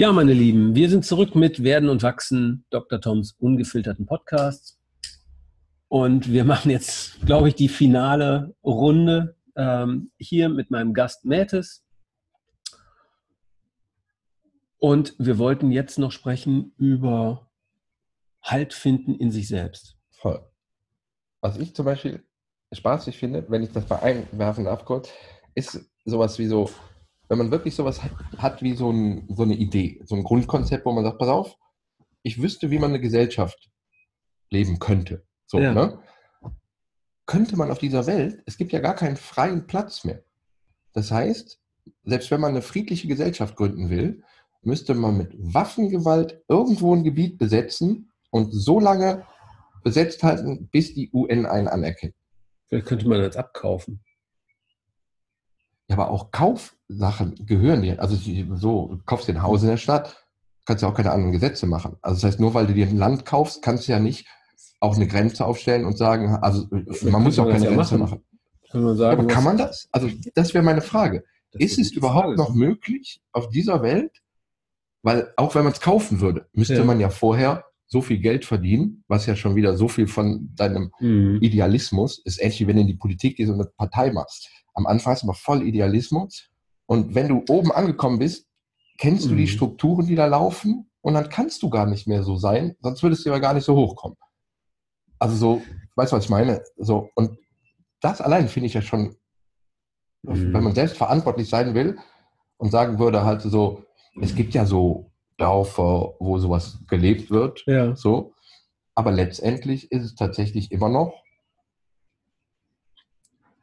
Ja, meine Lieben, wir sind zurück mit Werden und Wachsen, Dr. Toms ungefilterten Podcast. Und wir machen jetzt, glaube ich, die finale Runde ähm, hier mit meinem Gast Mätes. Und wir wollten jetzt noch sprechen über Halt finden in sich selbst. Voll. Was ich zum Beispiel spaßig finde, wenn ich das mal einwerfen darf kurz, ist sowas wie so, wenn man wirklich sowas hat wie so, ein, so eine Idee, so ein Grundkonzept, wo man sagt, pass auf, ich wüsste, wie man eine Gesellschaft leben könnte. So, ja. ne? Könnte man auf dieser Welt, es gibt ja gar keinen freien Platz mehr. Das heißt, selbst wenn man eine friedliche Gesellschaft gründen will, müsste man mit Waffengewalt irgendwo ein Gebiet besetzen und so lange besetzt halten, bis die UN einen anerkennt. Vielleicht könnte man das abkaufen. Ja, aber auch Kaufsachen gehören dir. Also so, du kaufst dir ein Haus in der Stadt, kannst ja auch keine anderen Gesetze machen. Also das heißt, nur weil du dir ein Land kaufst, kannst du ja nicht auch eine Grenze aufstellen und sagen, also man muss auch keine ja Grenze machen. machen. Kann man sagen, aber kann man das? Also das wäre meine Frage. Ist es überhaupt Frage. noch möglich auf dieser Welt? Weil auch wenn man es kaufen würde, müsste ja. man ja vorher so viel Geld verdienen, was ja schon wieder so viel von deinem mhm. Idealismus ist, ähnlich wie wenn du in die Politik gehst und eine Partei machst. Am Anfang du noch voll Idealismus und wenn du oben angekommen bist, kennst mhm. du die mhm. Strukturen, die da laufen und dann kannst du gar nicht mehr so sein, sonst würdest du aber gar nicht so hochkommen. Also so, weißt du, was ich meine? So, und das allein finde ich ja schon, mhm. wenn man selbst verantwortlich sein will und sagen würde halt so, es gibt ja so Dörfer, wo sowas gelebt wird. Ja. So. Aber letztendlich ist es tatsächlich immer noch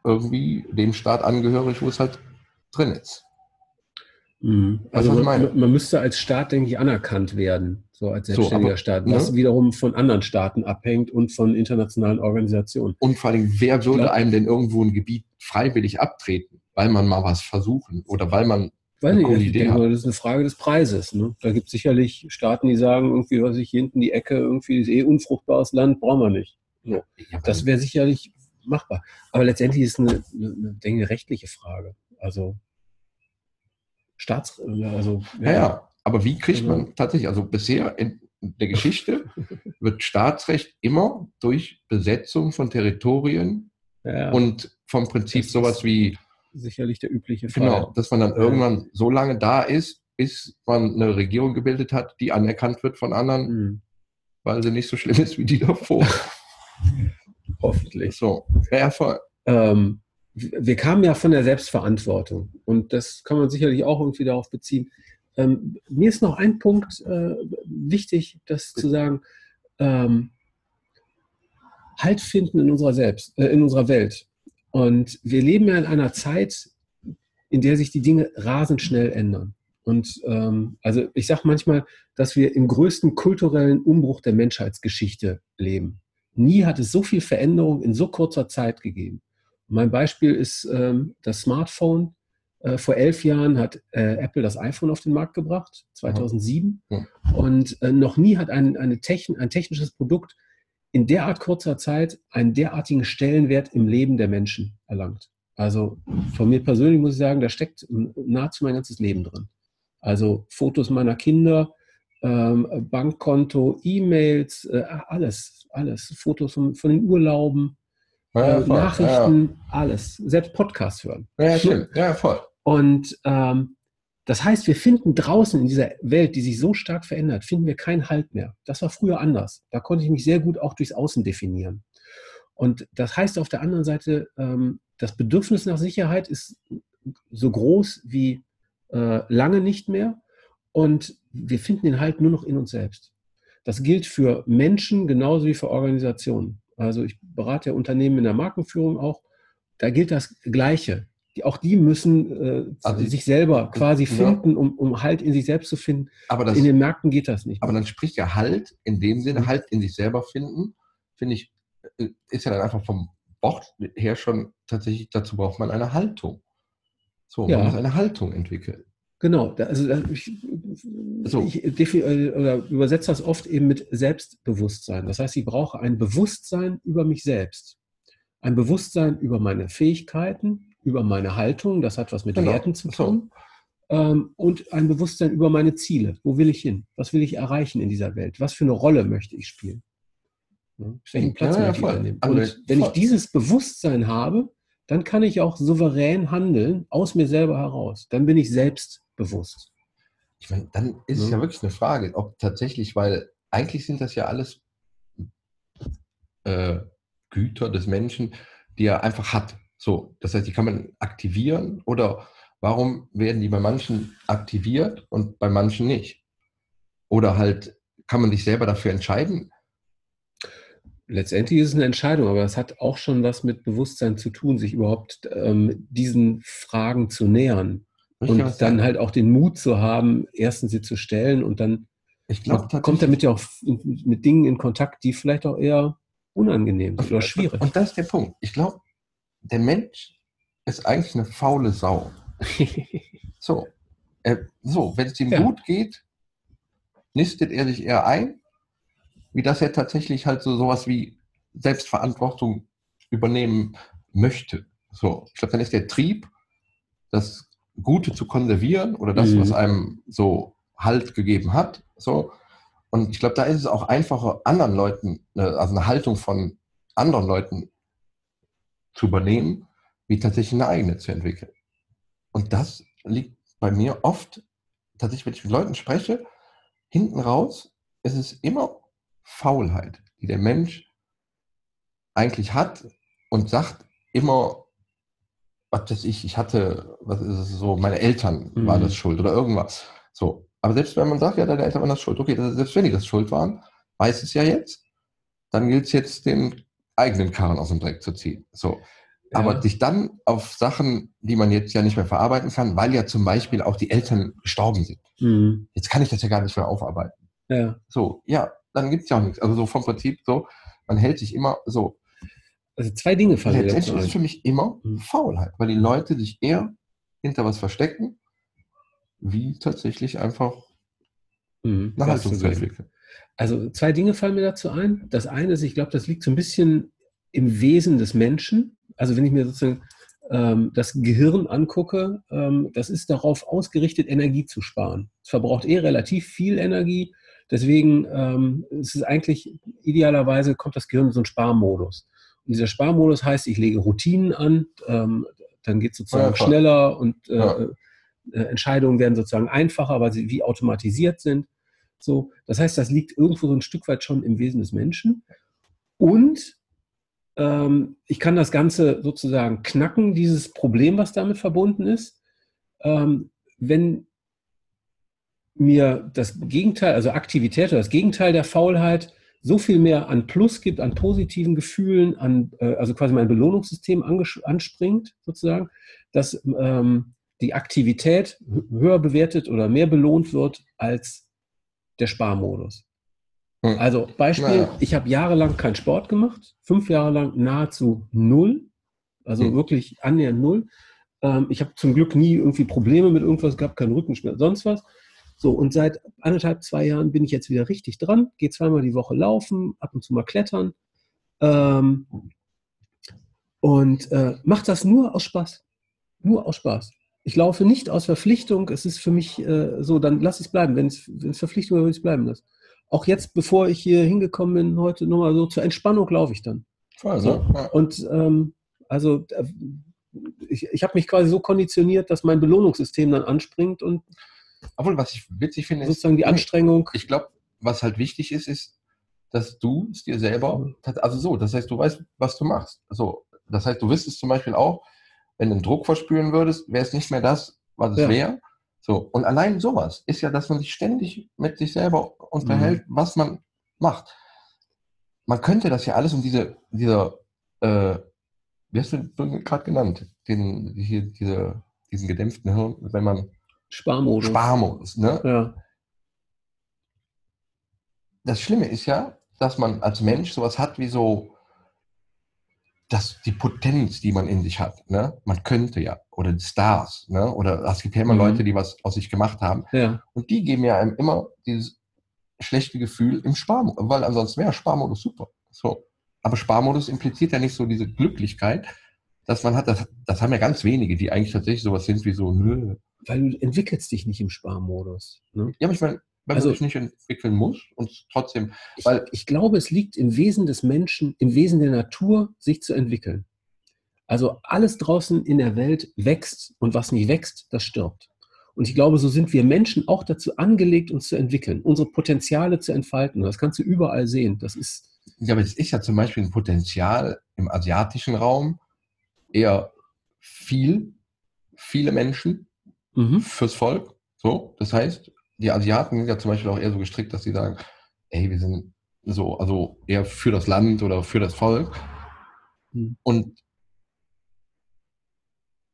irgendwie dem Staat angehörig, wo es halt drin ist. Mhm. Also man, man, müsste als Staat, denke ich, anerkannt werden, so als selbstständiger so, aber, Staat, was ne? wiederum von anderen Staaten abhängt und von internationalen Organisationen. Und vor allem, wer würde einem denn irgendwo ein Gebiet freiwillig abtreten, weil man mal was versuchen oder weil man Weiß nicht, ich denke, das ist eine Frage des Preises. Ne? Da gibt es sicherlich Staaten, die sagen, irgendwie, was ich hier hinten die Ecke, irgendwie ist eh unfruchtbares Land, brauchen wir nicht. So. Das wäre sicherlich machbar. Aber letztendlich ist es eine, eine, eine, eine rechtliche Frage. Also Staats, also ja, ja, aber wie kriegt man also tatsächlich, also bisher in der Geschichte wird Staatsrecht immer durch Besetzung von Territorien ja, und vom Prinzip sowas wie sicherlich der übliche Fall. Genau, dass man dann irgendwann so lange da ist, bis man eine Regierung gebildet hat, die anerkannt wird von anderen, mhm. weil sie nicht so schlimm ist wie die davor. Hoffentlich. So, ja, voll. Ähm, wir kamen ja von der Selbstverantwortung und das kann man sicherlich auch irgendwie darauf beziehen. Ähm, mir ist noch ein Punkt äh, wichtig, das zu sagen. Ähm, halt finden in unserer selbst, äh, in unserer Welt. Und wir leben ja in einer Zeit, in der sich die Dinge rasend schnell ändern. Und ähm, also ich sage manchmal, dass wir im größten kulturellen Umbruch der Menschheitsgeschichte leben. Nie hat es so viel Veränderung in so kurzer Zeit gegeben. Mein Beispiel ist ähm, das Smartphone. Äh, vor elf Jahren hat äh, Apple das iPhone auf den Markt gebracht, 2007. Ja. Und äh, noch nie hat ein, eine Techn ein technisches Produkt in derart kurzer Zeit einen derartigen Stellenwert im Leben der Menschen erlangt. Also von mir persönlich muss ich sagen, da steckt nahezu mein ganzes Leben drin. Also Fotos meiner Kinder, ähm, Bankkonto, E-Mails, äh, alles, alles. Fotos von, von den Urlauben, ja, äh, Nachrichten, ja. alles. Selbst Podcasts hören. Ja, stimmt. Ja, voll. Und ähm, das heißt, wir finden draußen in dieser Welt, die sich so stark verändert, finden wir keinen Halt mehr. Das war früher anders. Da konnte ich mich sehr gut auch durchs Außen definieren. Und das heißt auf der anderen Seite, ähm, das Bedürfnis nach Sicherheit ist so groß wie äh, lange nicht mehr. Und wir finden den Halt nur noch in uns selbst. Das gilt für Menschen genauso wie für Organisationen. Also ich berate ja Unternehmen in der Markenführung auch. Da gilt das Gleiche die, auch die müssen äh, also sich selber quasi finden, um, um Halt in sich selbst zu finden. Aber das, in den Märkten geht das nicht. Aber dann spricht ja Halt in dem Sinne, mhm. Halt in sich selber finden, finde ich, äh, ist ja dann einfach vom Wort her schon tatsächlich, dazu braucht man eine Haltung. So, ja. man muss eine Haltung entwickeln. Genau, also ich, so. ich äh, übersetze das oft eben mit Selbstbewusstsein. Das heißt, ich brauche ein Bewusstsein über mich selbst. Ein Bewusstsein über meine Fähigkeiten, über meine Haltung, das hat was mit genau. Werten zu tun. ähm, und ein Bewusstsein über meine Ziele. Wo will ich hin? Was will ich erreichen in dieser Welt? Was für eine Rolle möchte ich spielen? Welchen Platz Ja, ja, möchte ich voll. übernehmen? Also, Und wenn ich voll. dieses Bewusstsein habe, dann kann ich auch souverän handeln aus mir selber heraus. Dann bin ich selbstbewusst. Ich meine, dann ist es Ja. ja wirklich eine Frage, ob tatsächlich, weil eigentlich sind das ja alles äh, Güter des Menschen, die er einfach hat. So, das heißt, die kann man aktivieren oder warum werden die bei manchen aktiviert und bei manchen nicht? Oder halt, kann man sich selber dafür entscheiden? Letztendlich ist es eine Entscheidung, aber es hat auch schon was mit Bewusstsein zu tun, sich überhaupt ähm, diesen Fragen zu nähern. Und dann sagen? halt auch den Mut zu haben, erstens sie zu stellen und dann ich glaube man kommt damit ja auch mit Dingen in Kontakt, die vielleicht auch eher unangenehm sind oder schwierig. Und das ist der Punkt. Ich glaube, der Mensch ist eigentlich eine faule Sau. So, äh, so wenn es ihm Ja. gut geht, nistet er sich eher ein, wie dass er tatsächlich halt so sowas wie Selbstverantwortung übernehmen möchte. So, ich glaube, dann ist der Trieb, das Gute zu konservieren oder das, Mhm. was einem so Halt gegeben hat. So. Und ich glaube, da ist es auch einfacher, anderen Leuten, äh, also eine Haltung von anderen Leuten zu übernehmen, wie tatsächlich eine eigene zu entwickeln. Und das liegt bei mir oft, tatsächlich, wenn ich mit Leuten spreche, hinten raus ist es immer Faulheit, die der Mensch eigentlich hat und sagt immer, was weiß ich, ich hatte, was ist es so, meine Eltern waren Mhm. das schuld oder irgendwas. So. Aber selbst wenn man sagt, ja, deine Eltern waren das schuld, okay, das, selbst wenn die das schuld waren, weiß es ja jetzt, dann gilt es jetzt, den eigenen Karren aus dem Dreck zu ziehen. So. Aber Ja. sich dann auf Sachen, die man jetzt ja nicht mehr verarbeiten kann, weil ja zum Beispiel auch die Eltern gestorben sind. Mhm. Jetzt kann ich das ja gar nicht mehr aufarbeiten. ja. So, ja, dann gibt es ja auch nichts. Also so vom Prinzip so, man hält sich immer so. Also zwei Dinge fallen mir dazu Letztendlich ist es ein. für mich immer Mhm. Faulheit, weil die Leute sich eher hinter was verstecken, wie tatsächlich einfach Mhm. entwickeln. Also zwei Dinge fallen mir dazu ein. Das eine ist, ich glaube, das liegt so ein bisschen im Wesen des Menschen. Also wenn ich mir sozusagen ähm, das Gehirn angucke, ähm, das ist darauf ausgerichtet, Energie zu sparen. Es verbraucht eh relativ viel Energie. Deswegen ähm, ist es eigentlich idealerweise kommt das Gehirn in so einen Sparmodus. Dieser Sparmodus heißt, ich lege Routinen an, ähm, dann geht es sozusagen voll. schneller und äh, Ja. äh, Entscheidungen werden sozusagen einfacher, weil sie wie automatisiert sind. So, das heißt, das liegt irgendwo so ein Stück weit schon im Wesen des Menschen. Und ähm, ich kann das Ganze sozusagen knacken, dieses Problem, was damit verbunden ist. Ähm, wenn mir das Gegenteil, also Aktivität oder das Gegenteil der Faulheit so viel mehr an Plus gibt, an positiven Gefühlen, an, äh, also quasi mein Belohnungssystem anspringt, sozusagen, dass ähm, die Aktivität hö- höher bewertet oder mehr belohnt wird als der Sparmodus. Hm. Also Beispiel, Naja. ich habe jahrelang keinen Sport gemacht, fünf Jahre lang nahezu null, also Hm. wirklich annähernd null. Ähm, ich habe zum Glück nie irgendwie Probleme mit irgendwas gehabt, keinen Rückenschmerz, sonst was. So, und seit anderthalb, zwei Jahren bin ich jetzt wieder richtig dran, gehe zweimal die Woche laufen, ab und zu mal klettern. Ähm, und äh, mache das nur aus Spaß. Nur aus Spaß. Ich laufe nicht aus Verpflichtung. Es ist für mich äh, so, dann lass es bleiben. Wenn es Verpflichtung ist, würde ich es bleiben lassen. Auch jetzt, bevor ich hier hingekommen bin, heute nochmal so zur Entspannung laufe ich dann. Voll, So. Ja. Und ähm, also äh, ich, ich habe mich quasi so konditioniert, dass mein Belohnungssystem dann anspringt und Obwohl, was ich witzig finde, ist, sozusagen die Anstrengung. ich glaube, was halt wichtig ist, ist, dass du es dir selber, also so, das heißt, du weißt, was du machst. So, das heißt, du wüsstest zum Beispiel auch, wenn du einen Druck verspüren würdest, wäre es nicht mehr das, was es Ja. wäre. So, und allein sowas ist ja, dass man sich ständig mit sich selber unterhält, Mhm. was man macht. Man könnte das ja alles um diese, dieser, äh, wie hast du den gerade genannt, den, hier, diese, diesen gedämpften Hirn, wenn man Sparmodus. Sparmodus, ne? Ja. das Schlimme ist ja, dass man als Mensch sowas hat wie so, dass die Potenz, die man in sich hat, ne? man könnte ja, oder die Stars, ne? oder es gibt ja immer Mhm. Leute, die was aus sich gemacht haben, ja. und die geben ja einem immer dieses schlechte Gefühl im Sparmodus, weil ansonsten wäre Sparmodus super. So. Aber Sparmodus impliziert ja nicht so diese Glücklichkeit, dass man hat, das, das haben ja ganz wenige, die eigentlich tatsächlich sowas sind wie so, nö. Weil du entwickelst dich nicht im Sparmodus. Ne? Ja, aber ich meine, weil Also- man sich nicht entwickeln muss und trotzdem, Ich, Weil- ich glaube, es liegt im Wesen des Menschen, im Wesen der Natur, sich zu entwickeln. Also alles draußen in der Welt wächst und was nicht wächst, das stirbt. Und ich glaube, so sind wir Menschen auch dazu angelegt, uns zu entwickeln, unsere Potenziale zu entfalten. Das kannst du überall sehen. Das ist, ja, aber es ist ja zum Beispiel ein Potenzial im asiatischen Raum eher viel, viele Menschen mhm. fürs Volk. So, das heißt, die Asiaten sind ja zum Beispiel auch eher so gestrickt, dass sie sagen, ey, wir sind so, also eher für das Land oder für das Volk. Hm. Und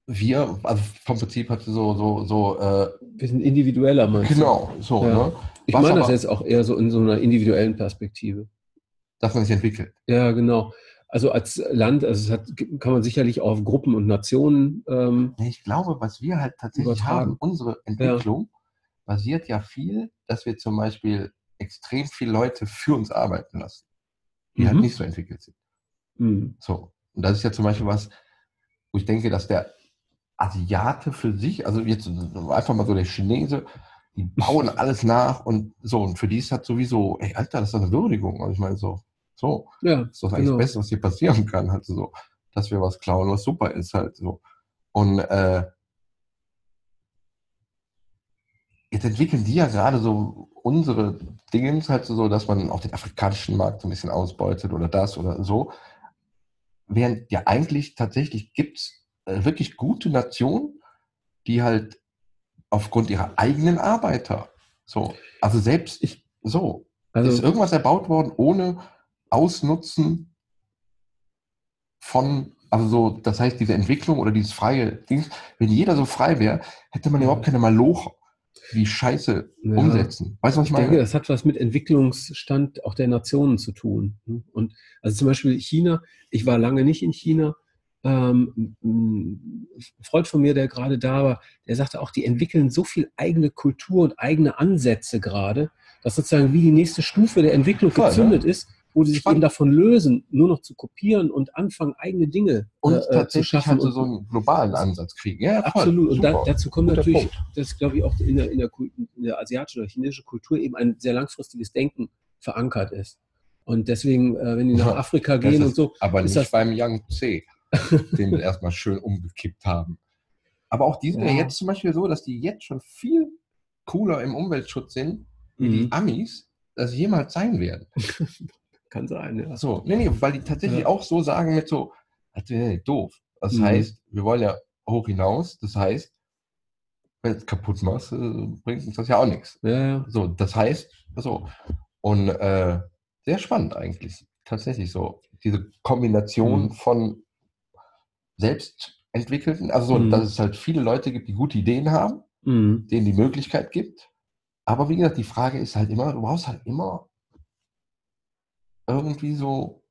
wir, also vom Prinzip hat so, so, so, äh, wir sind individueller, meinst genau, so, Ja. ne? Ich meine das jetzt auch eher so in so einer individuellen Perspektive. dass man sich entwickelt. Ja, genau. Also als Land, also es hat, kann man sicherlich auch auf Gruppen und Nationen ähm, Ich glaube, was wir halt tatsächlich Übertragen. haben, unsere Entwicklung basiert ja viel, dass wir zum Beispiel extrem viele Leute für uns arbeiten lassen, die halt Mhm. nicht so entwickelt sind. mh, So. Und das ist ja zum Beispiel was, wo ich denke, dass der Asiate für sich, also jetzt einfach mal so der Chinese, die bauen alles nach und so. Und für die ist das sowieso, ey, Alter, das ist doch eine Würdigung. Also ich meine, so, so, ja, das ist doch eigentlich genau. das Beste, was hier passieren kann, halt so, dass wir was klauen, was super ist, halt so. Und äh, jetzt entwickeln die ja gerade so unsere Dinge halt so, dass man auch den afrikanischen Markt so ein bisschen ausbeutet oder das oder so. Während ja eigentlich tatsächlich gibt es äh, wirklich gute Nationen, die halt aufgrund ihrer eigenen Arbeiter so, also selbst ich so, ist Also irgendwas erbaut worden ohne Ausnutzen von, also so, das heißt, diese Entwicklung oder dieses freie Ding, wenn jeder so frei wäre, hätte man überhaupt keine Maloche, die Scheiße Ja. umsetzen. Weißt du, was ich Ich denke, meine? das hat was mit Entwicklungsstand auch der Nationen zu tun. Und also zum Beispiel China, ich war lange nicht in China. Ähm, ein Freund von mir, der gerade da war, der sagte auch, die entwickeln so viel eigene Kultur und eigene Ansätze gerade, dass sozusagen wie die nächste Stufe der Entwicklung Voll, gezündet ist, wo die sich Spannend. eben davon lösen, nur noch zu kopieren und anfangen, eigene Dinge Und äh, äh, zu tatsächlich schaffen. halt so, so einen globalen Ansatz kriegen. Ja, voll, Absolut. Und da, dazu kommt Guter natürlich, Punkt. dass, glaube ich, auch in der, in, der, in der asiatischen oder chinesischen Kultur eben ein sehr langfristiges Denken verankert ist. Und deswegen, äh, wenn die nach Afrika das gehen ist- und so, Aber ist nicht das- beim Young C, den wir erstmal schön umgekippt haben. Aber auch die sind ja. Ja. jetzt zum Beispiel so, dass die jetzt schon viel cooler im Umweltschutz sind, wie Mhm. die Amis, das jemals sein werden. kann sein, ja. So, nee, nee, weil die tatsächlich Ja. auch so sagen mit so, das wäre doof. Das Mhm. heißt, wir wollen ja hoch hinaus, das heißt, wenn du es kaputt machst, äh, bringt uns das ja auch nichts. Ja. So, das heißt, so. Und äh, sehr spannend eigentlich. Tatsächlich so. Diese Kombination Mhm. von selbstentwickelten, also so, Mhm. dass es halt viele Leute gibt, die gute Ideen haben, Mhm. denen die Möglichkeit gibt. Aber wie gesagt, die Frage ist halt immer, du brauchst halt immer irgendwie so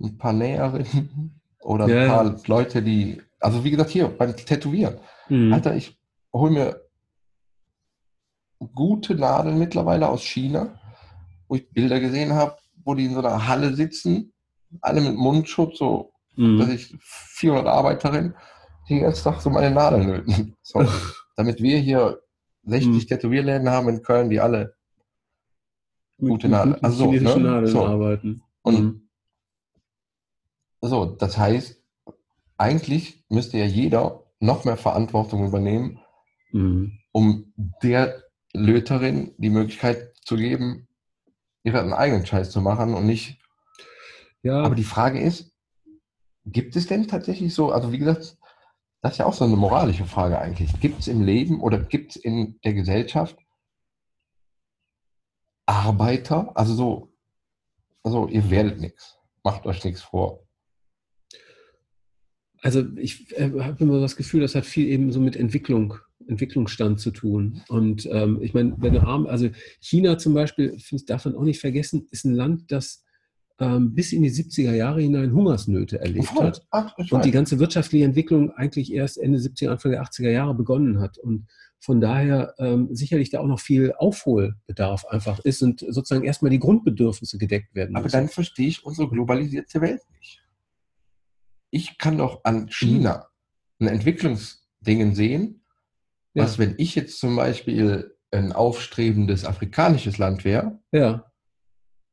ein paar Näherinnen oder ein Ja, ja. paar Leute, die, also wie gesagt, hier beim Tätowieren. Mhm. Alter, ich hole mir gute Nadeln mittlerweile aus China, wo ich Bilder gesehen habe, wo die in so einer Halle sitzen, alle mit Mundschutz, so, dass Mhm. ich 400 Arbeiterinnen, die den ganzen Tag so meine Nadeln löten. So, damit wir hier 60 Mhm. Tätowierläden haben in Köln, die alle gute Nadeln. Also so, chinesischen ne? Nadeln So. arbeiten. Und Mhm. so, das heißt, eigentlich müsste ja jeder noch mehr Verantwortung übernehmen, Mhm. um der Löterin die Möglichkeit zu geben, ihren eigenen Scheiß zu machen und nicht. Ja, Aber die Frage ist, gibt es denn tatsächlich so, also wie gesagt, das ist ja auch so eine moralische Frage eigentlich. Gibt es im Leben oder gibt es in der Gesellschaft Arbeiter, also so, also ihr werdet nichts, macht euch nichts vor. Also ich äh, habe immer das Gefühl, das hat viel eben so mit Entwicklung, Entwicklungsstand zu tun. Und ähm, ich meine, wenn du arm, also China zum Beispiel, finde ich, darf man auch nicht vergessen, ist ein Land, das ähm, bis in die 70er Jahre hinein Hungersnöte erlebt hat. Ach, Und die ganze wirtschaftliche Entwicklung eigentlich erst Ende 70er, Anfang der 80er Jahre begonnen hat. Und von daher ähm, sicherlich da auch noch viel Aufholbedarf einfach ist und sozusagen erstmal die Grundbedürfnisse gedeckt werden Aber müssen. dann verstehe ich unsere globalisierte Welt nicht. ich kann doch an China ein Entwicklungsdingen sehen, Ja. was, wenn ich jetzt zum Beispiel ein aufstrebendes afrikanisches Land wäre, Ja.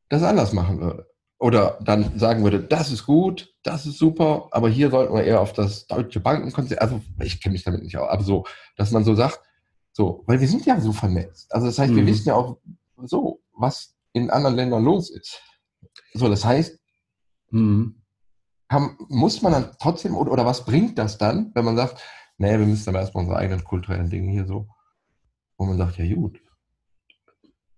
das anders machen würde. Oder dann sagen würde, das ist gut, das ist super, aber hier sollten wir eher auf das deutsche Bankenkonzept, also ich kenne mich damit nicht aus, aber so, dass man so sagt, so, weil wir sind ja so vernetzt. Also das heißt, wir Mhm. wissen ja auch so, was in anderen Ländern los ist. So, das heißt, Mhm. kann, muss man dann trotzdem, oder, oder was bringt das dann, wenn man sagt, nee, wir müssen aber erstmal unsere eigenen kulturellen Dinge hier so, wo man sagt, ja gut,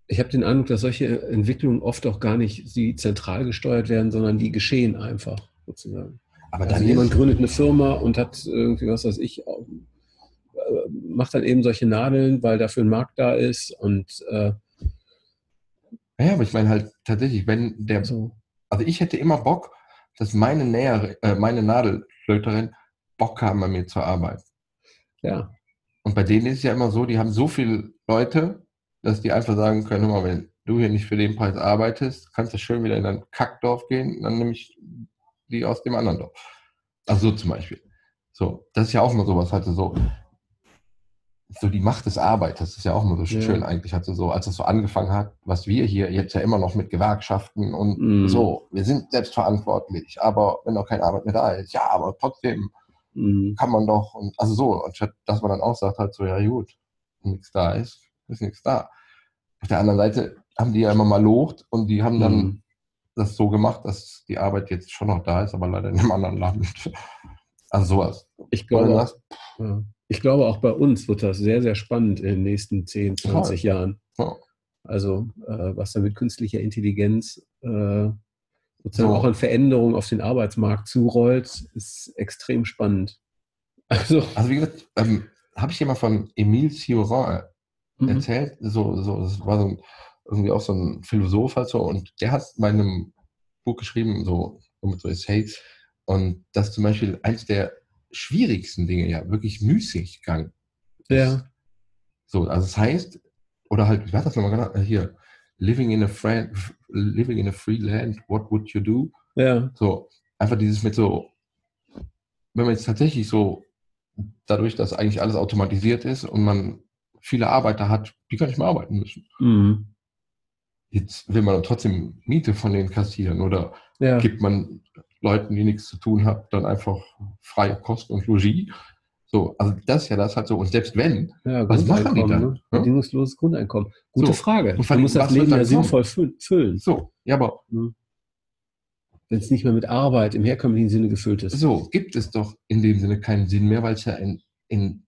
Ich habe den Eindruck, dass solche Entwicklungen oft auch gar nicht sie zentral gesteuert werden, sondern die geschehen einfach sozusagen. aber Also dann jemand gründet eine Firma und hat irgendwie, was weiß ich, macht dann eben solche Nadeln, weil dafür ein Markt da ist und äh, ja, aber ich meine halt tatsächlich, wenn der so. Also ich hätte immer Bock, dass meine Näher, äh, meine Nadelflöterin Bock haben, bei mir zu arbeiten. Ja, Und bei denen ist es ja immer so, die haben so viele Leute, dass die einfach sagen können, hör mal, wenn du hier nicht für den Preis arbeitest, kannst du schön wieder in dein Kackdorf gehen, dann nehme ich die aus dem anderen Dorf. Also so zum Beispiel. So, das ist ja auch mal sowas, halt so, so die Macht des Arbeiters, das ist ja auch mal so Ja. schön eigentlich, hatte so, als es so angefangen hat, was wir hier jetzt ja immer noch mit Gewerkschaften und Mhm. so, wir sind selbstverantwortlich, aber wenn noch keine Arbeit mehr da ist, ja, aber trotzdem mhm. kann man doch, und, also so, anstatt dass man dann auch sagt, halt so, ja gut, nichts da ist, ist nichts da. Auf der anderen Seite haben die ja immer mal locht und die haben dann Mhm. das so gemacht, dass die Arbeit jetzt schon noch da ist, aber leider in einem anderen Land. Also sowas. ich glaube, ja. Ich glaube, auch bei uns wird das sehr, sehr spannend in den nächsten 10, 20 Jahren. ja, Also äh, was da mit künstlicher Intelligenz äh, sozusagen So. auch an Veränderungen auf den Arbeitsmarkt zurollt, ist extrem spannend. Also, also wie gesagt, ähm, habe ich dir mal von Emile Cioran mhm. erzählt, so, so, das war so ein, irgendwie auch so ein Philosoph halt so, und der hat bei einem Buch geschrieben, so, so mit so Essays, und das zum Beispiel eins der schwierigsten Dinge, ja, wirklich Müßiggang. ist. ja, So, also das heißt, oder halt, wie war das nochmal? Äh, Hier, living in a friend, living in a free land, what would you do? ja, So, einfach dieses mit so, wenn man jetzt tatsächlich so, dadurch, dass eigentlich alles automatisiert ist und man viele Arbeiter hat, die gar nicht mehr arbeiten müssen. mhm. Jetzt will man trotzdem Miete von denen kassieren oder ja, gibt man Leuten, die nichts zu tun haben, dann einfach freie Kost und Logis. So, also das ist ja das halt so. Und selbst wenn, ja, was machen die dann? Ne? Bedingungsloses Grundeinkommen. Gute So. Frage. Und Du musst das Leben ja sinnvoll fü- füllen, so, ja, aber wenn es nicht mehr mit Arbeit im herkömmlichen Sinne gefüllt ist. so gibt es doch in dem Sinne keinen Sinn mehr, weil es ja in, in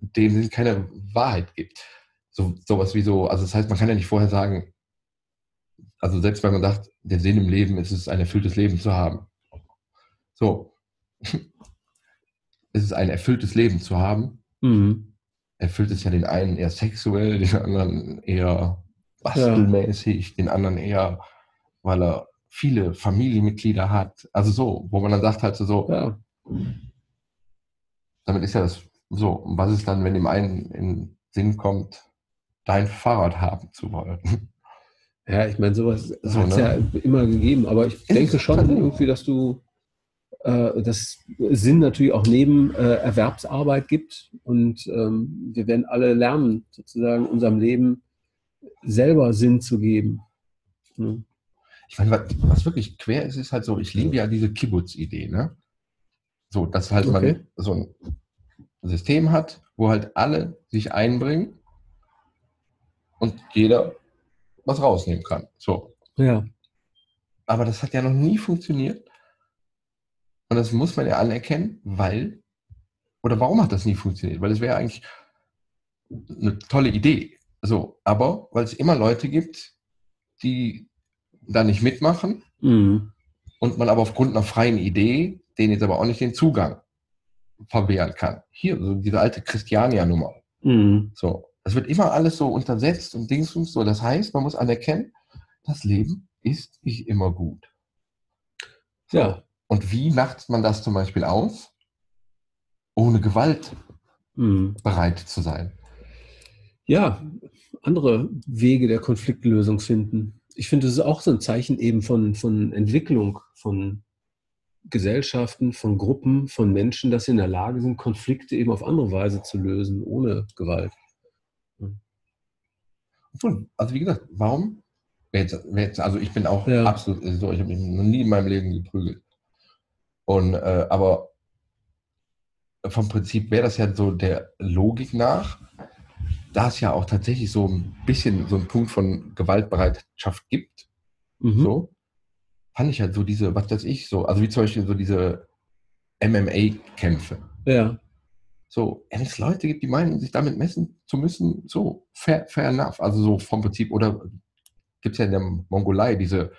dem Sinn keine Wahrheit gibt. So, sowas wie so, also das heißt, man kann ja nicht vorher sagen, also selbst wenn man sagt, der Sinn im Leben ist es, ein erfülltes Leben zu haben. So. es ist ein erfülltes Leben zu haben. Mhm. Erfüllt es ja den einen eher sexuell, den anderen eher bastelmäßig, den anderen eher, weil er viele Familienmitglieder hat. Also so, wo man dann sagt halt so, so Ja, damit ist ja das so. Und was ist dann, wenn dem einen in den Sinn kommt, dein Fahrrad haben zu wollen? Ja, ich meine, sowas So, hat es ne? ja immer gegeben, aber ich denke schon irgendwie, dass du äh, dass Sinn natürlich auch neben äh, Erwerbsarbeit gibt und ähm, wir werden alle lernen, sozusagen unserem Leben selber Sinn zu geben. Ne? Ich meine, was, was wirklich quer ist, ist halt so, ich liebe ja diese Kibbutz-Idee, ne? So, dass halt Okay. man so ein System hat, wo halt alle sich einbringen und jeder was rausnehmen kann. So. Ja, Aber das hat ja noch nie funktioniert. Und das muss man ja anerkennen, weil, oder warum hat das nie funktioniert? Weil es wäre eigentlich eine tolle Idee. So, aber weil es immer Leute gibt, die da nicht mitmachen mhm. und man aber aufgrund einer freien Idee denen jetzt aber auch nicht den Zugang verwehren kann. Hier, so diese alte Christiania-Nummer. Mhm. So, es wird immer alles so untersetzt und Dings und so. Das heißt, man muss anerkennen, das Leben ist nicht immer gut. So. ja, Und wie macht man das zum Beispiel aus? Ohne Gewalt mhm. bereit zu sein. ja, andere Wege der Konfliktlösung finden. Ich finde, das ist auch so ein Zeichen eben von, von Entwicklung, von Gesellschaften, von Gruppen, von Menschen, dass sie in der Lage sind, Konflikte eben auf andere Weise zu lösen, ohne Gewalt. Also wie gesagt, warum? Also ich bin auch ja. absolut so, ich habe mich noch nie in meinem Leben geprügelt. Und äh, aber vom Prinzip wäre das ja so der Logik nach, da es ja auch tatsächlich so ein bisschen so einen Punkt von Gewaltbereitschaft gibt, mhm. so, fand ich halt so diese, was weiß ich, so, also wie zum Beispiel so diese MMA-Kämpfe. Ja. So, wenn es Leute gibt, die meinen, sich damit messen zu müssen, so, fair, fair enough. Also so vom Prinzip, oder gibt es ja in der Mongolei diese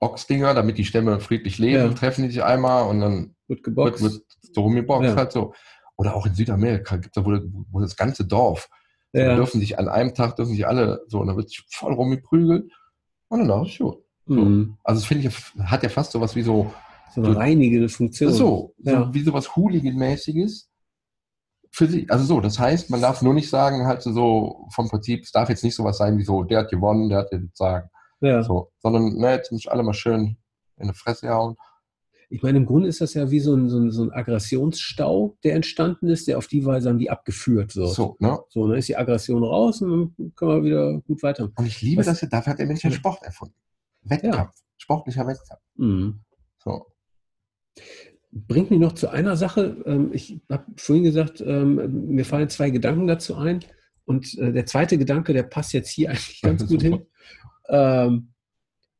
Boxdinger, damit die Stämme friedlich leben, ja. treffen die sich einmal und dann wird geboxt. Wird, wird so rumgeboxt ja. halt so. Oder auch in Südamerika gibt es da, wo, wo, das ganze Dorf, ja. so, dürfen sich an einem Tag, dürfen sich alle so, und dann wird sich voll rumgeprügelt und dann gut. So. Mhm. Also das finde ich, hat ja fast sowas wie so so eine reinigende Funktion. So, ja. so wie sowas Hooligan-mäßiges für sie. Also so, das heißt, man darf nur nicht sagen, halt so vom Prinzip, es darf jetzt nicht sowas sein wie so, der hat gewonnen, der hat jetzt sagen. Ja. So, sondern ne, jetzt muss alle mal schön in die Fresse hauen. Ich meine, im Grunde ist das ja wie so ein, so ein, so ein Aggressionsstau, der entstanden ist, der auf die Weise an die abgeführt wird. So, ne? So, dann ist die Aggression raus und dann können wir wieder gut weiter. Und ich liebe Was, das ja, dafür hat der Mensch ja Sport erfunden. Wettkampf, ja. sportlicher Wettkampf. Mhm. So. Bringt mich noch zu einer Sache. Ähm, ich habe vorhin gesagt, ähm, mir fallen zwei Gedanken dazu ein. Und äh, der zweite Gedanke, der passt jetzt hier eigentlich ganz gut hin. Ähm,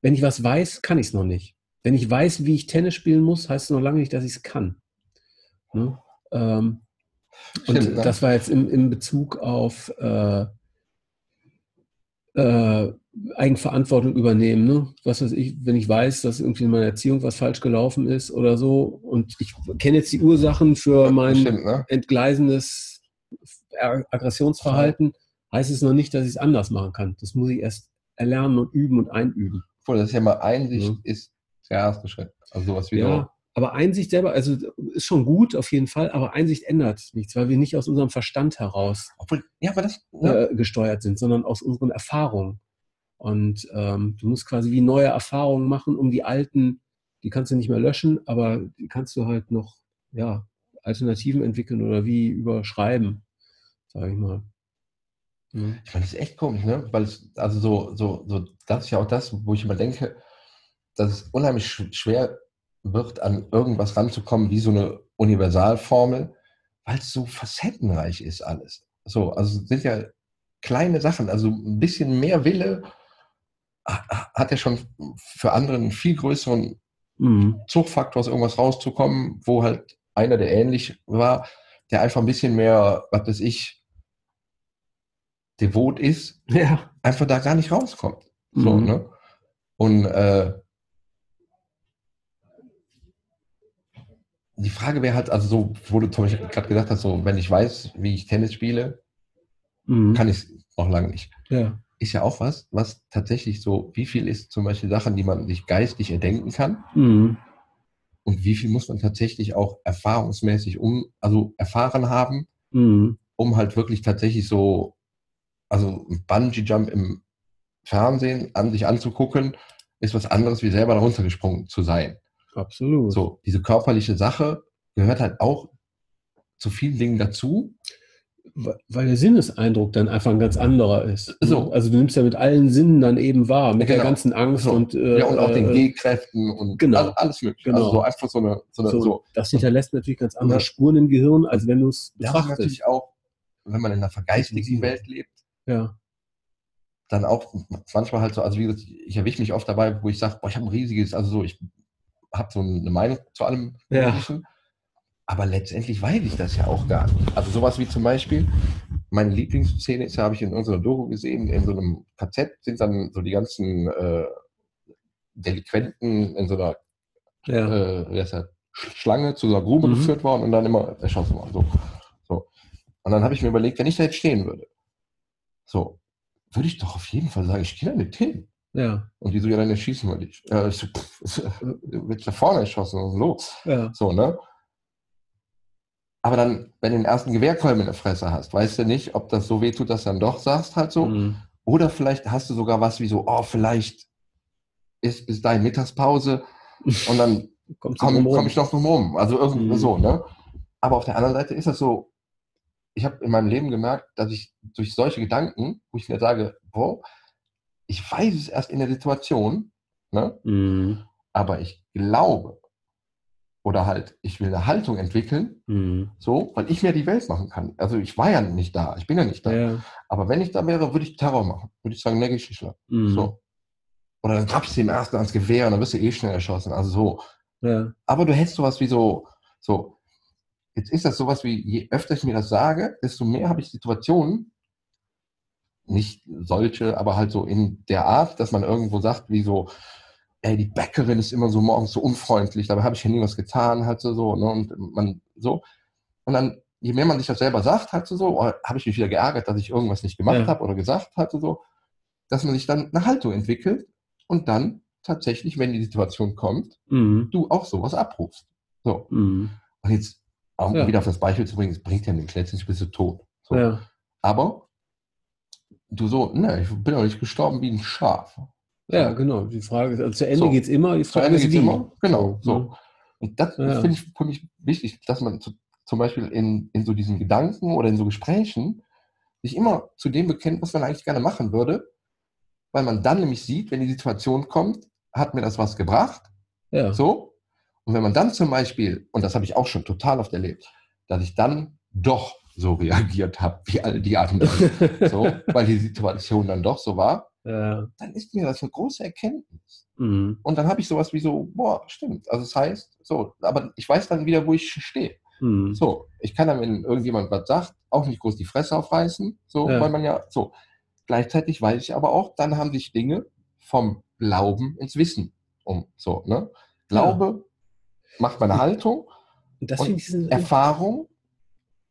wenn ich was weiß, kann ich es noch nicht. Wenn ich weiß, wie ich Tennis spielen muss, heißt es noch lange nicht, dass ich es kann. Ne? Und Stimmt, das war jetzt im, im Bezug auf äh, äh, Eigenverantwortung übernehmen. Ne? Was weiß ich, wenn ich weiß, dass irgendwie in meiner Erziehung was falsch gelaufen ist oder so und ich kenne jetzt die Ursachen für mein Stimmt, ne? entgleisendes Aggressionsverhalten, heißt es noch nicht, dass ich es anders machen kann. Das muss ich erst erlernen und üben und einüben. Voll, das ist ja mal Einsicht ja. ist der erste Schritt. Also sowas wie ja, aber Einsicht selber, also ist schon gut auf jeden Fall, aber Einsicht ändert nichts, weil wir nicht aus unserem Verstand heraus Obwohl, ja, das, ja. äh, gesteuert sind, sondern aus unseren Erfahrungen. Und ähm, du musst quasi wie neue Erfahrungen machen, um die alten, die kannst du nicht mehr löschen, aber die kannst du halt noch, ja, Alternativen entwickeln oder wie überschreiben, sage ich mal. Mhm. Ich meine, das ist echt komisch, ne? Weil es, also so, so, so, das ist ja auch das, wo ich immer denke, dass es unheimlich schwer wird, an irgendwas ranzukommen, wie so eine Universalformel, weil es so facettenreich ist alles. So, also sind ja kleine Sachen, also ein bisschen mehr Wille hat ja schon für andere einen viel größeren mhm. Zugfaktor, aus irgendwas rauszukommen, wo halt einer, der ähnlich war, der einfach ein bisschen mehr, was weiß ich, devot ist, ja. einfach da gar nicht rauskommt. So, mhm. ne? Und äh, die Frage wäre halt, also so, wo du zum Beispiel gerade gesagt hast, so, wenn ich weiß, wie ich Tennis spiele, mhm. kann ich es noch lange nicht. Ja ist ja auch was, was tatsächlich so, wie viel ist zum Beispiel Sachen, die man sich geistig erdenken kann? Mhm. Und wie viel muss man tatsächlich auch erfahrungsmäßig um, also erfahren haben, mhm. um halt wirklich tatsächlich so, also ein Bungee-Jump im Fernsehen an sich anzugucken, ist was anderes, wie selber darunter gesprungen zu sein. Absolut. So, diese körperliche Sache gehört halt auch zu vielen Dingen dazu weil der Sinneseindruck dann einfach ein ganz anderer ist. So. Also du nimmst ja mit allen Sinnen dann eben wahr, mit genau. der ganzen Angst so. und äh, ja und auch den äh, Gehkräften und genau. alles mögliche. Also genau. Also so einfach so eine, so eine so. Das hinterlässt natürlich ganz andere ja. Spuren im Gehirn, als wenn du es betrachtest. Das natürlich auch, wenn man in einer vergeistigen Welt lebt. Ja. Dann auch manchmal halt so, also wie gesagt, ich erwische mich oft dabei, wo ich sage, boah, ich habe ein riesiges, also so, ich habe so eine Meinung zu allem ja. Aber letztendlich weiß ich das ja auch gar nicht. Also sowas wie zum Beispiel, meine Lieblingsszene ist, habe ich in unserer Doku gesehen, in so einem KZ sind dann so die ganzen äh, Delinquenten in so einer ja. äh, das, Schlange zu so einer Grube mhm. geführt worden und dann immer erschossen worden. So. so. Und dann habe ich mir überlegt, wenn ich da jetzt stehen würde, so, würde ich doch auf jeden Fall sagen, ich gehe da nicht hin. Ja. Und die so, ja, dann erschießen wir dich. Ja, ich so, pff, wird da vorne erschossen und so. Ja. So, ne? Aber dann, wenn du den ersten Gewehrkolben in der Fresse hast, weißt du nicht, ob das so wehtut, dass du dann doch sagst halt so. Mhm. Oder vielleicht hast du sogar was wie so, oh, vielleicht ist bis dahin Mittagspause und dann komme komm ich noch drum rum. Also irgendwie mhm. so, ne? Aber auf der anderen Seite ist das so, ich habe in meinem Leben gemerkt, dass ich durch solche Gedanken, wo ich mir sage, boah, ich weiß es erst in der Situation, ne? Mhm. aber ich glaube, oder halt, ich will eine Haltung entwickeln, mhm. so, weil ich mir die Welt machen kann. Also ich war ja nicht da, ich bin ja nicht da. Ja. Aber wenn ich da wäre, würde ich Terror machen. Würde ich sagen, ne Geschichte. Mhm. So. Oder dann trappst du dem ersten ans Gewehr und dann wirst du eh schnell erschossen. Also so. Ja. Aber du hättest sowas wie so, so, Jetzt ist das sowas wie, je öfter ich mir das sage, desto mehr habe ich Situationen, nicht solche, aber halt so in der Art, dass man irgendwo sagt, wie so, ey, die Bäckerin ist immer so morgens so unfreundlich, dabei habe ich ja nie was getan, halt so, ne, und man so. Und dann, je mehr man sich das selber sagt, halt so, oh, habe ich mich wieder geärgert, dass ich irgendwas nicht gemacht ja. habe oder gesagt hatte, so, dass man sich dann eine Haltung entwickelt und dann tatsächlich, wenn die Situation kommt, mhm. du auch sowas abrufst. So. Mhm. Und jetzt um ja. wieder auf das Beispiel zu bringen, es bringt ja nichts, letztendlich bist du tot. So. Ja. Aber du so, ne, ich bin doch nicht gestorben wie ein Schaf. Ja, genau. Die Frage ist, also zu Ende so. geht es immer, die Frage zu Ende ist wie. Immer. Genau, so. Und das ja. finde ich für mich wichtig, dass man zu, zum Beispiel in, in so diesen Gedanken oder in so Gesprächen sich immer zu dem bekennt, was man eigentlich gerne machen würde, weil man dann nämlich sieht, wenn die Situation kommt, hat mir das was gebracht? Ja. So, und wenn man dann zum Beispiel, und das habe ich auch schon total oft erlebt, dass ich dann doch so reagiert habe, wie alle die anderen, so, weil die Situation dann doch so war, ja. dann ist mir das eine große Erkenntnis. Mhm. Und dann habe ich sowas wie so, boah, stimmt. Also das heißt, so, aber ich weiß dann wieder, wo ich stehe. Mhm. So, ich kann dann, wenn irgendjemand was sagt, auch nicht groß die Fresse aufreißen, so, ja. weil man ja, so. Gleichzeitig weiß ich aber auch, dann haben sich Dinge vom Glauben ins Wissen um, so, ne? Glaube macht man Haltung und, das und ich Erfahrung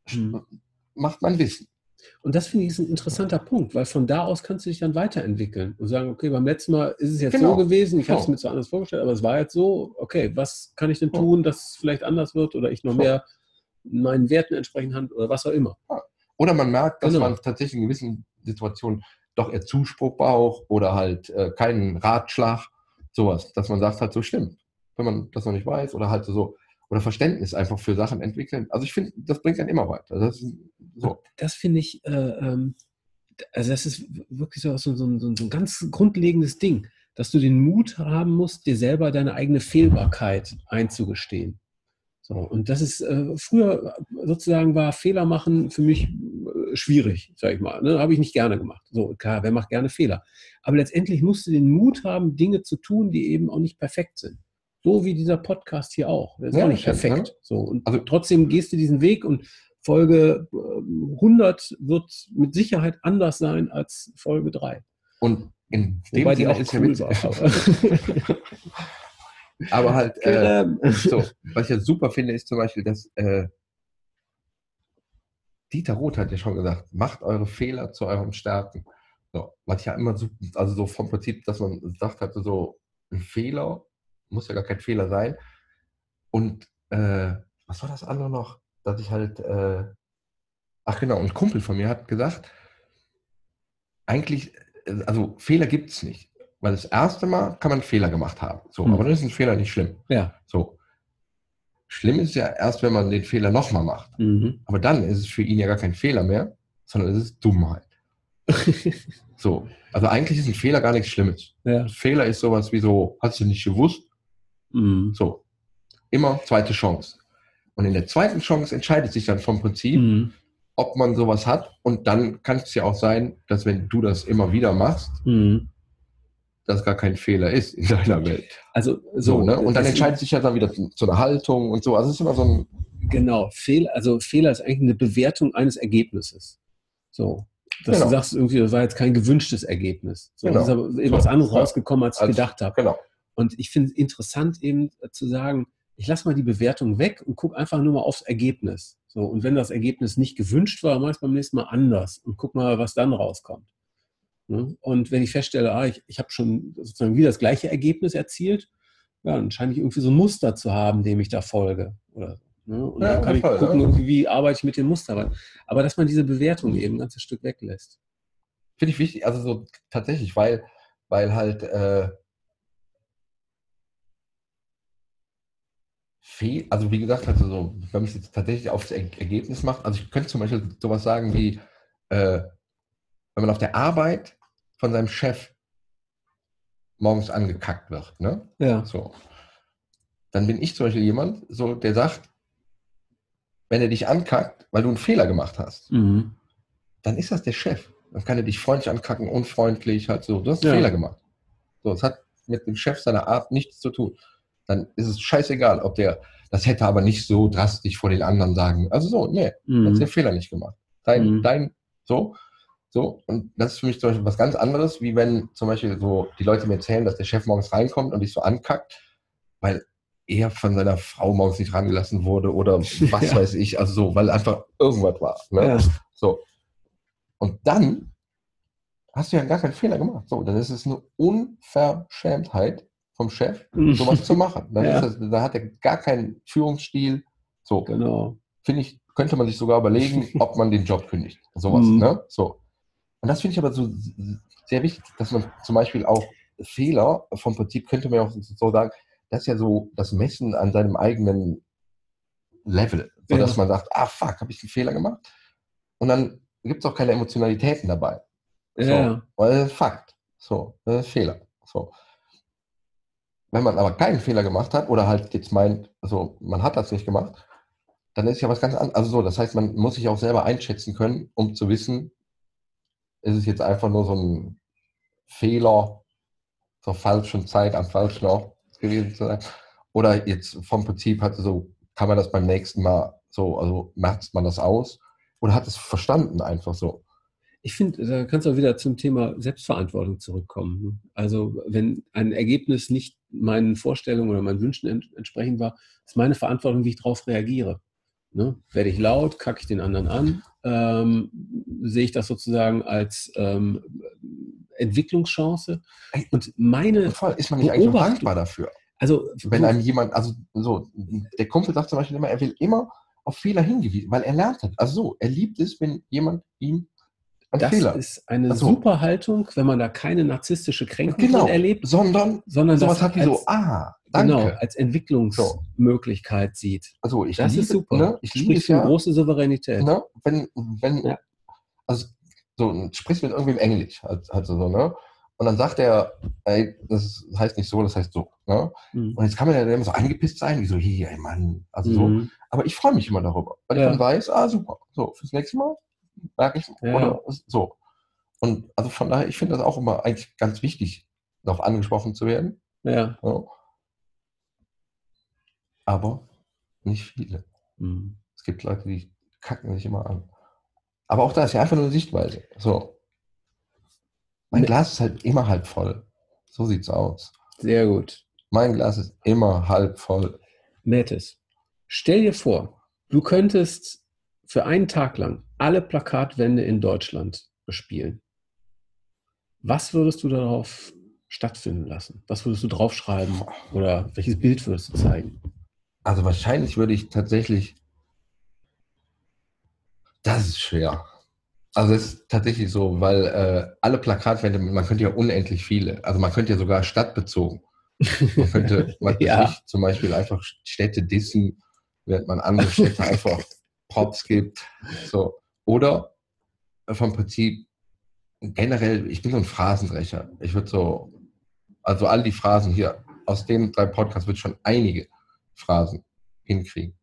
hm. macht man Wissen. Und das finde ich ist ein interessanter Punkt, weil von da aus kannst du dich dann weiterentwickeln und sagen, okay, beim letzten Mal ist es jetzt genau. so gewesen, ich habe es mir zwar anders vorgestellt, aber es war jetzt so, okay, was kann ich denn tun, dass es vielleicht anders wird oder ich noch mehr meinen Werten entsprechend handle oder was auch immer. Oder man merkt, dass genau. man tatsächlich in gewissen Situationen doch eher Zuspruch braucht oder halt äh, keinen Ratschlag, sowas, dass man sagt halt so stimmt wenn man das noch nicht weiß oder halt so oder Verständnis einfach für Sachen entwickeln. Also ich finde, das bringt einen immer weiter. Das, so. das finde ich, äh, ähm, also das ist wirklich so, so, so, so, ein ganz grundlegendes Ding, dass du den Mut haben musst, dir selber deine eigene Fehlbarkeit einzugestehen. So, und das ist, äh, früher sozusagen war Fehler machen für mich äh, schwierig, sag ich mal. Ne? Habe ich nicht gerne gemacht. So, klar, wer macht gerne Fehler? Aber letztendlich musst du den Mut haben, Dinge zu tun, die eben auch nicht perfekt sind. So wie dieser Podcast hier auch. Der ist ja, auch nicht perfekt. Ne? So, und also trotzdem gehst du diesen Weg und Folge 100 ähm, wird mit Sicherheit anders sein als Folge 3. Und in dem Wobei Sinne ist cool ja war. Aber, halt, äh, so, was ich ja super finde, ist zum Beispiel, dass äh, Dieter Roth hat ja schon gesagt, macht eure Fehler zu euren Stärken. So, was ja immer so, also so vom Prinzip, dass man sagt, halt so, ein Fehler muss ja gar kein Fehler sein. Und äh, was war das andere noch? Dass ich halt, äh, ach genau, ein Kumpel von mir hat gesagt, eigentlich, äh, also Fehler gibt es nicht. Weil das erste Mal kann man Fehler gemacht haben. So, mhm. aber dann ist ein Fehler nicht schlimm. Ja. So. Schlimm ist ja erst, wenn man den Fehler nochmal macht. Mhm. Aber dann ist es für ihn ja gar kein Fehler mehr, sondern es ist Dummheit. so. Also eigentlich ist ein Fehler gar nichts Schlimmes. Ja. Fehler ist sowas wie so, hast du nicht gewusst, Mhm. So. Immer zweite Chance. Und in der zweiten Chance entscheidet sich dann vom Prinzip, mhm. ob man sowas hat. Und dann kann es ja auch sein, dass wenn du das immer wieder machst, mhm. das gar kein Fehler ist in deiner Welt. Also so, so ne? Und dann entscheidet sich ja dann wieder zu einer Haltung und so. Also es ist immer so ein. Genau, Fehler, also Fehler ist eigentlich eine Bewertung eines Ergebnisses. So. Dass genau. du sagst, irgendwie, das war jetzt kein gewünschtes Ergebnis. So, genau. ist aber eben so. was anderes rausgekommen, als ich als, gedacht habe. Genau. Und ich finde es interessant eben äh, zu sagen, ich lasse mal die Bewertung weg und gucke einfach nur mal aufs Ergebnis. So, und wenn das Ergebnis nicht gewünscht war, mache ich es beim nächsten Mal anders und guck mal, was dann rauskommt. Ne? Und wenn ich feststelle, ah, ich, ich habe schon sozusagen wieder das gleiche Ergebnis erzielt, ja, dann scheine ich irgendwie so ein Muster zu haben, dem ich da folge. Oder, ne? Und ja, dann kann ich Fall, gucken, ja. wie arbeite ich mit dem Muster. Aber dass man diese Bewertung eben ein ganzes Stück weglässt. Finde ich wichtig, also so tatsächlich, weil, weil halt äh, fehl, also wie gesagt, also so, wenn man es jetzt tatsächlich aufs Er- Ergebnis macht, also ich könnte zum Beispiel sowas sagen wie, äh, wenn man auf der Arbeit von seinem Chef morgens angekackt wird, ne? Ja. So. Dann bin ich zum Beispiel jemand, so, der sagt, wenn er dich ankackt, weil du einen Fehler gemacht hast, Mhm. dann ist das der Chef. Dann kann er dich freundlich ankacken, unfreundlich, halt so. Du hast einen Ja. Fehler gemacht. So, es hat mit dem Chef seiner Art nichts zu tun. Dann ist es scheißegal, ob der, das hätte aber nicht so drastisch vor den anderen sagen. Also so, nee, Mhm. den Fehler nicht gemacht. Dein, Mhm. dein, so, so. Und das ist für mich zum Beispiel was ganz anderes, wie wenn zum Beispiel so die Leute mir erzählen, dass der Chef morgens reinkommt und dich so ankackt, weil er von seiner Frau morgens nicht rangelassen wurde oder was Ja. weiß ich, also so, weil einfach irgendwas war. Ne? Ja. So. Und dann hast du ja gar keinen Fehler gemacht. So, dann ist es eine Unverschämtheit vom Chef, sowas zu machen. Dann Ja. das, da hat er gar keinen Führungsstil. So, Genau. finde ich, könnte man sich sogar überlegen, ob man den Job kündigt. Sowas, Mhm. ne? So. Und das finde ich aber so sehr wichtig, dass man zum Beispiel auch Fehler vom Prinzip könnte man ja auch so sagen, das ist ja so das Messen an seinem eigenen Level. So Ja. dass man sagt, ah fuck, habe ich einen Fehler gemacht? Und dann gibt es auch keine Emotionalitäten dabei. So, Ja. Weil das ist Fakt. So, das ist Fehler. So. Wenn man aber keinen Fehler gemacht hat oder halt jetzt meint, also man hat das nicht gemacht, dann ist ja was ganz anderes. Also so, das heißt, man muss sich auch selber einschätzen können, um zu wissen, ist es jetzt einfach nur so ein Fehler zur falschen Zeit am falschen Ort gewesen zu sein. Oder jetzt vom Prinzip hat so, kann man das beim nächsten Mal so, also merzt man das aus oder hat es verstanden einfach so. Ich finde, da kannst du auch wieder zum Thema Selbstverantwortung zurückkommen. ne? Also, wenn ein Ergebnis nicht meinen Vorstellungen oder meinen Wünschen ent entsprechend war, ist meine Verantwortung, wie ich darauf reagiere. Ne? Werde ich laut, kacke ich den anderen an, ähm, sehe ich das sozusagen als ähm, Entwicklungschance. Und meine, ist man nicht eigentlich auch dankbar dafür? also, Wenn einem jemand, also so, der Kumpel sagt zum Beispiel immer, er will immer auf Fehler hingewiesen, weil er lernt hat. Also so, er liebt es, wenn jemand ihm einen das Fehler, ist eine so. super Haltung, wenn man da keine narzisstische Kränkung Genau. erlebt, sondern sondern sowas hat wie als, so, ah, danke. genau, als Entwicklungsmöglichkeit sieht. Also ich Das liebe, ist super. Ne, ich liebe eine ja, große Souveränität. ne, wenn, wenn, Ja. also so, du sprichst mit irgendwem Englisch, halt so, ne? Und dann sagt er, ey, das heißt nicht so, das heißt so, ne? Mhm. Und jetzt kann man ja immer so angepisst sein, wie so, hier, ey Mann, also so. Mhm. Aber ich freue mich immer darüber, weil ich Ja. dann weiß, ah, super, so, fürs nächste Mal merke ich, Ja. oder so. Und also von daher, ich finde das auch immer eigentlich ganz wichtig, darauf angesprochen zu werden. Ja. Ja. Aber nicht viele. Mhm. Es gibt Leute, die kacken sich immer an. Aber auch da ist ja einfach nur eine Sichtweise. So. Mein Ne- Glas ist halt immer halb voll. So sieht's aus. Sehr gut. Mein Glas ist immer halb voll. Metis, stell dir vor, du könntest für einen Tag lang alle Plakatwände in Deutschland bespielen. Was würdest du darauf stattfinden lassen? Was würdest du draufschreiben? Oder welches Bild würdest du zeigen? Also wahrscheinlich würde ich tatsächlich. Das ist schwer. Also es ist tatsächlich so, weil äh, alle Plakatwände, man könnte ja unendlich viele. Also man könnte ja sogar stadtbezogen. Man könnte weiß Ja. zum Beispiel einfach Städte dissen, während man andere Städte einfach Props gibt. So. Oder vom Prinzip generell, ich bin so ein Phrasendrecher. Ich würde so, also all die Phrasen hier, aus den drei Podcasts wird schon einige Phrasen hinkriegen.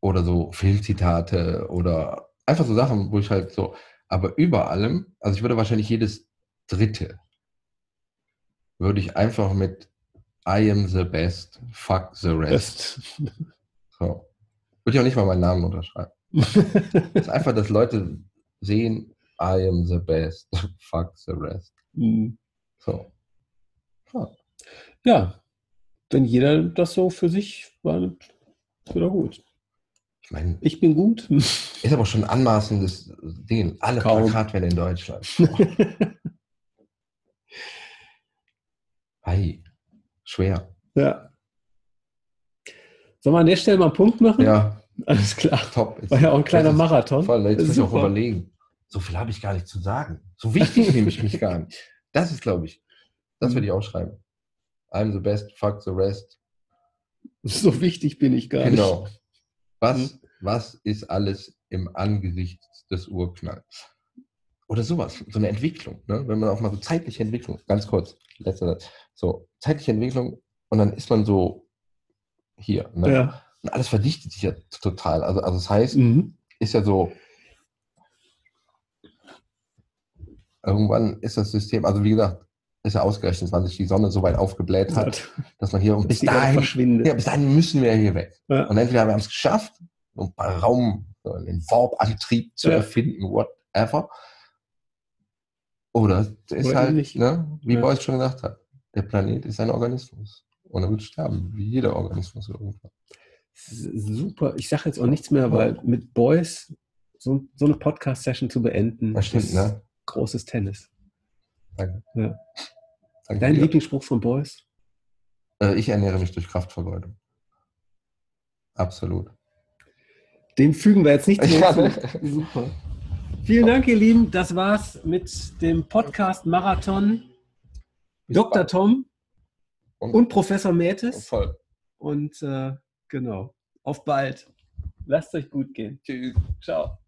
Oder so Filmzitate oder einfach so Sachen, wo ich halt so, aber über allem, also ich würde wahrscheinlich jedes dritte, würde ich einfach mit I am the best, fuck the rest. So. Würde ich auch nicht mal meinen Namen unterschreiben. Ist einfach, dass Leute sehen, I am the best, fuck the rest. Mhm. So. ja, wenn jeder das so für sich wahrnimmt, ist wieder gut. Ich meine, Ich bin gut. ist aber schon ein anmaßendes Ding. Alle Kaum. Plakatwände in Deutschland. Hey, schwer. ja. Sollen wir an der Stelle mal einen Punkt machen? Ja, Alles klar. top. Jetzt, War ja auch ein kleiner Marathon. Voll, jetzt muss ich auch überlegen. So viel habe ich gar nicht zu sagen. So wichtig nehme ich mich gar nicht. Das ist, glaube ich, das würde ich auch schreiben. I'm the best, fuck the rest. So wichtig bin ich gar Genau. nicht. Was, Hm. was ist alles im Angesicht des Urknalls? Oder sowas, so eine Entwicklung, ne? wenn man auch mal so zeitliche Entwicklung, ganz kurz, letzter Satz, so zeitliche Entwicklung und dann ist man so hier. Ne? Ja. Und alles verdichtet sich ja total. Also, also das heißt, Mhm. ist ja so, irgendwann ist das System, also wie gesagt, ist ja ausgerechnet, wann sich die Sonne so weit aufgebläht hat, dass man hier und bis dahin, verschwindet. ja, bis dahin müssen wir hier weg. Ja. Und entweder wir haben es geschafft, um Raum, den Warp-Antrieb zu Ja. erfinden, whatever. Oder es ist Oder halt, ne, wie Ja. Beuys schon gesagt hat, der Planet ist ein Organismus. Und er wird sterben, wie jeder Organismus irgendwann. Super. Ich sage jetzt auch nichts mehr, weil mit Boys so, so eine Podcast-Session zu beenden, Das stimmt, ist ne? großes Tennis. Danke. Ja. Danke Dein. Lieblingsspruch von Boys? Äh, ich ernähre mich durch Kraftvergeudung. Absolut. Den fügen wir jetzt nicht mehr Ja, zu. ne? Super. Vielen Dank, ihr Lieben. Das war's mit dem Podcast Marathon. Bis Dr. bald. Tom Und- und Professor Mertes. Voll. Und äh, genau, auf bald. Lasst euch gut gehen. Tschüss. Ciao.